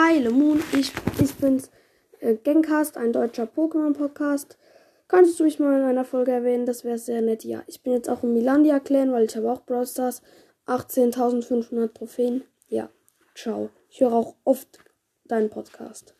Hi, Lemon, ich, ich bin's, äh, Gangcast, ein deutscher Pokémon-Podcast. Könntest du mich mal in einer Folge erwähnen? Das wäre sehr nett. Ja, ich bin jetzt auch im Milandia-Clan, weil ich habe auch Brawl Stars. 18.500 Trophäen. Ja, ciao. Ich höre auch oft deinen Podcast.